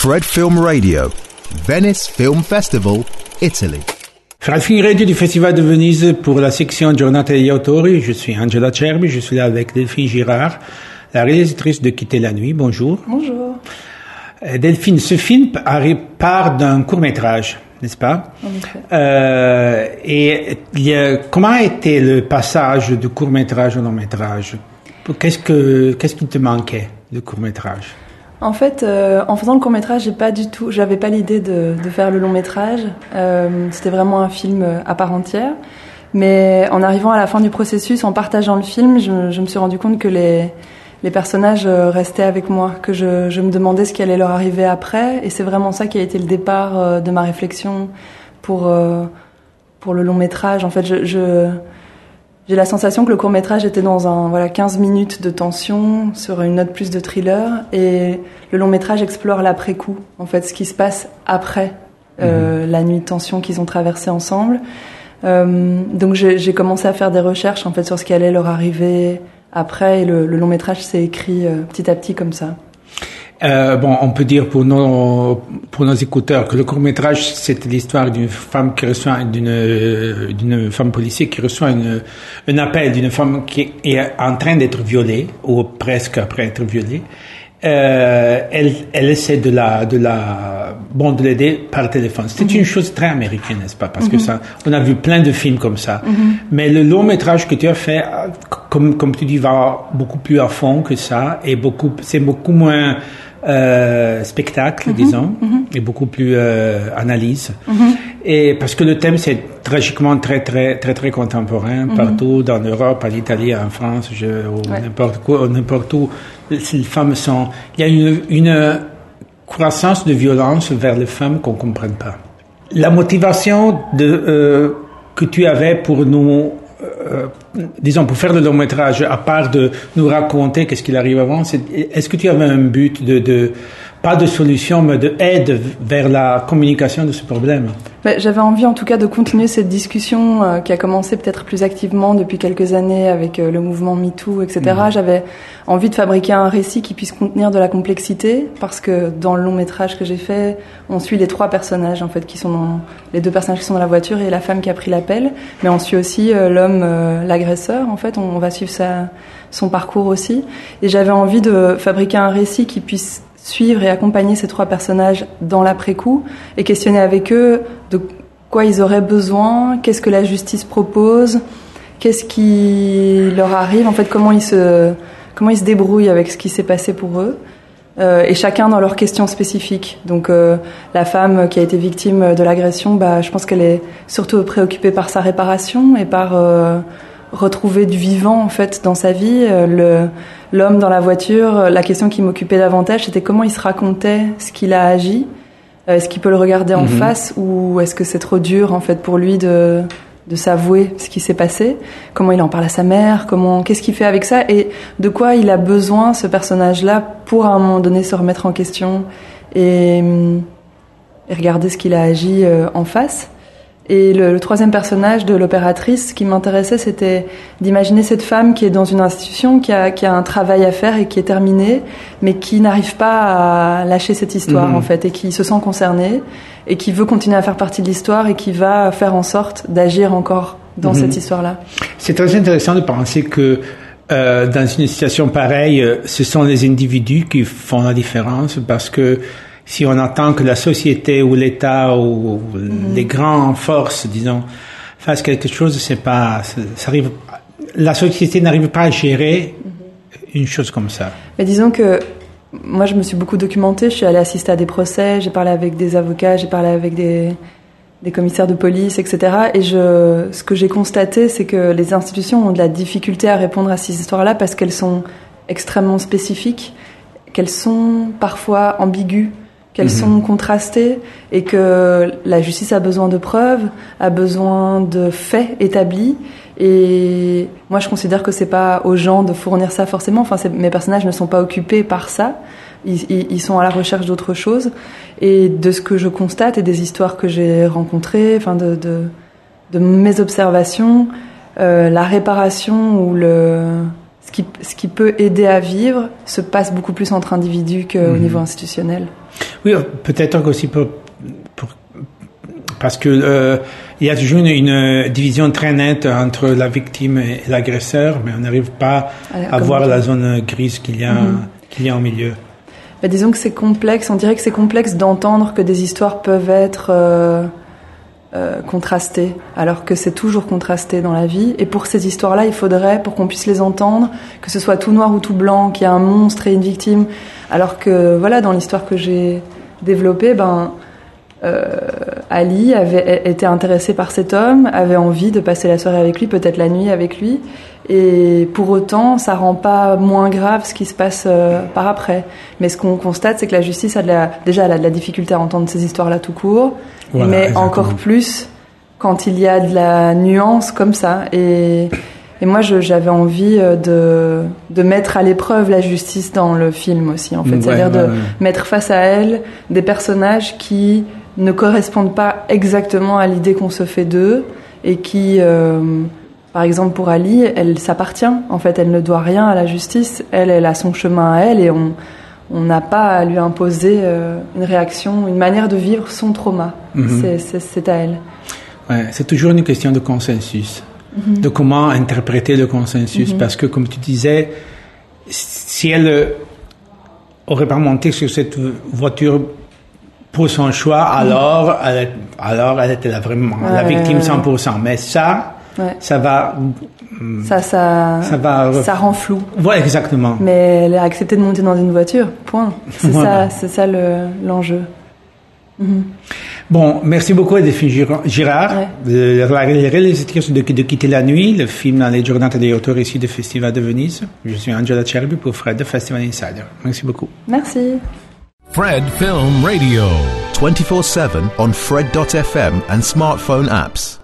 Fred Film Radio, Venice Film Festival, Italy. Fred Film Radio du Festival de Venise pour la section Giornata degli Autori. Je suis Angela Cerbi, je suis là avec Delphine Girard, la réalisatrice de Quitter la nuit. Bonjour. Bonjour. Euh, Delphine, ce film part d'un court métrage, n'est-ce pas? En effet. euh, Et il y a- comment a été le passage du court métrage au long métrage Qu'est-ce que qu'est-ce qui te manquait du court métrage En fait, euh, en faisant le court métrage, j'ai pas du tout, j'avais pas l'idée de, de faire le long métrage. Euh, C'était vraiment un film euh, à part entière. Mais en arrivant à la fin du processus, en partageant le film, je, je me suis rendu compte que les, les personnages euh, restaient avec moi, que je, je me demandais ce qui allait leur arriver après. Et c'est vraiment ça qui a été le départ euh, de ma réflexion pour, pour le long métrage. En fait, je, je, j'ai la sensation que le court métrage était dans un voilà 15 minutes de tension sur une note plus de thriller et le long métrage explore l'après coup en fait ce qui se passe après euh, la nuit de tension qu'ils ont traversée ensemble. Euh, donc j'ai j'ai commencé à faire des recherches en fait sur ce qui allait leur arriver après et le, le long métrage s'est écrit euh, petit à petit comme ça. Euh, bon, on peut dire pour nos pour nos écouteurs que le court métrage c'est l'histoire d'une femme qui reçoit d'une d'une femme policière qui reçoit une, un appel d'une femme qui est en train d'être violée ou presque après être violée. Euh, elle elle essaie de la de la bon de l'aider par téléphone. C'est une chose très américaine, n'est-ce pas? Parce que ça, on a vu plein de films comme ça. Mais le long métrage que tu as fait, comme comme tu dis, va beaucoup plus à fond que ça et beaucoup c'est beaucoup moins euh, spectacle, disons, et beaucoup plus euh, analyse. Et parce que le thème c'est tragiquement très très très très contemporain partout dans l'Europe, en Italie, en France, je, Ouais. n'importe quoi, n'importe où. Les femmes sont, il y a une, une croissance de violence vers les femmes qu'on comprenne pas. La motivation de euh, que tu avais pour nous disons, pour faire le long métrage, à part de nous raconter qu'est-ce qu'il arrive avant, est-ce que tu avais un but de, de, pas de solution, mais de aide vers la communication de ce problème? Ben, J'avais envie en tout cas de continuer cette discussion euh, qui a commencé peut-être plus activement depuis quelques années avec euh, le mouvement MeToo, etc. J'avais envie de fabriquer un récit qui puisse contenir de la complexité parce que dans le long métrage que j'ai fait, on suit les trois personnages en fait qui sont dans les deux personnages qui sont dans la voiture et la femme qui a pris l'appel, mais on suit aussi euh, l'homme, euh, En fait, on, va suivre son parcours aussi. Et j'avais envie de fabriquer un récit qui puisse suivre et accompagner ces trois personnages dans l'après-coup et questionner avec eux de quoi ils auraient besoin, qu'est-ce que la justice propose, qu'est-ce qui leur arrive, en fait, comment ils se, comment ils se débrouillent avec ce qui s'est passé pour eux. Euh, et chacun dans leurs questions spécifiques. Donc euh, la femme qui a été victime de l'agression, bah, je pense qu'elle est surtout préoccupée par sa réparation et par euh, retrouver du vivant en fait dans sa vie. Euh, le l'homme dans la voiture, euh, la question qui m'occupait davantage, c'était comment il se racontait ce qu'il a agi. Euh, Est-ce qu'il peut le regarder en face ou est-ce que c'est trop dur en fait pour lui de de s'avouer ce qui s'est passé? Comment il en parle à sa mère? Comment qu'est-ce qu'il fait avec ça? Et de quoi il a besoin ce personnage-là pour à un moment donné se remettre en question et, hum, et regarder ce qu'il a agi en face? Et le, le troisième personnage de l'opératrice, ce qui m'intéressait, c'était d'imaginer cette femme qui est dans une institution, qui a, qui a un travail à faire et qui est terminé, mais qui n'arrive pas à lâcher cette histoire, Mhm. en fait, et qui se sent concernée, et qui veut continuer à faire partie de l'histoire, et qui va faire en sorte d'agir encore dans Mhm. cette histoire-là. C'est très intéressant de penser que euh, dans une situation pareille, ce sont les individus qui font la différence parce que si on attend que la société ou l'État ou les grandes forces, disons, fassent quelque chose, c'est pas, ça arrive, la société n'arrive pas à gérer une chose comme ça. Mais disons que moi, je me suis beaucoup documentée. Je suis allée assister à des procès, j'ai parlé avec des avocats, j'ai parlé avec des, des commissaires de police, etc. Et je, ce que j'ai constaté, c'est que les institutions ont de la difficulté à répondre à ces histoires-là parce qu'elles sont extrêmement spécifiques, qu'elles sont parfois ambiguës, qu'elles sont contrastées et que la justice a besoin de preuves, a besoin de faits établis. Et moi, je considère que c'est pas aux gens de fournir ça forcément. Enfin, mes personnages ne sont pas occupés par ça. Ils, ils- ils sont à la recherche d'autre chose. Et de ce que je constate et des histoires que j'ai rencontrées, enfin de, de, de mes observations, euh, la réparation ou le ce qui, ce qui peut aider à vivre se passe beaucoup plus entre individus qu'au Mhm. niveau institutionnel. Oui, peut-être aussi pour, pour parce que euh, il y a toujours une, une, division très nette entre la victime et l'agresseur, mais on n'arrive pas à, à voir la zone grise qu'il y a mm-hmm. qu'il y a au milieu. Bah, disons que c'est complexe. On dirait que c'est complexe d'entendre que des histoires peuvent être euh, euh, contrastées, alors que c'est toujours contrasté dans la vie. Et pour ces histoires-là, il faudrait, pour qu'on puisse les entendre, que ce soit tout noir ou tout blanc, qu'il y a un monstre et une victime. Alors que, voilà, dans l'histoire que j'ai développée, ben euh, Ali avait été intéressé par cet homme, avait envie de passer la soirée avec lui, peut-être la nuit avec lui, et pour autant, ça rend pas moins grave ce qui se passe euh, par après. Mais ce qu'on constate, c'est que la justice a de la, déjà elle a de la difficulté à entendre ces histoires-là tout court, mais encore plus quand il y a de la nuance comme ça. Et, et moi, j'avais envie euh, de, de mettre à l'épreuve la justice dans le film aussi, en fait. C'est-à-dire de mettre face à elle des personnages qui ne correspondent pas exactement à l'idée qu'on se fait d'eux et qui, euh, par exemple pour Ali, elle s'appartient. En fait, elle ne doit rien à la justice. Elle, elle a son chemin à elle et on on n'a pas à lui imposer euh, une réaction, une manière de vivre son trauma. Mhm. C'est à elle. Ouais, c'est toujours une question de consensus, mhm. de comment interpréter le consensus, mhm. parce que comme tu disais, si elle aurait pas monté sur cette voiture pour son choix, alors, elle, alors elle était vraiment la victime 100%. Mais ça, ça va. Ça, ça, ça, va, ça rend flou. Ouais, exactement. Mais elle a accepté de monter dans une voiture, point. C'est ça, c'est ça l'enjeu. Mhm. Bon, merci beaucoup à Delphine Girard, ouais. la réalisatrice de, de Quitter la nuit, le film dans les journaux des auteurs ici du Festival de Venise. Je suis Angela Cherby pour Fred de Festival Insider. Merci beaucoup. Merci. Fred Film Radio. 24 7 on Fred.fm and smartphone apps.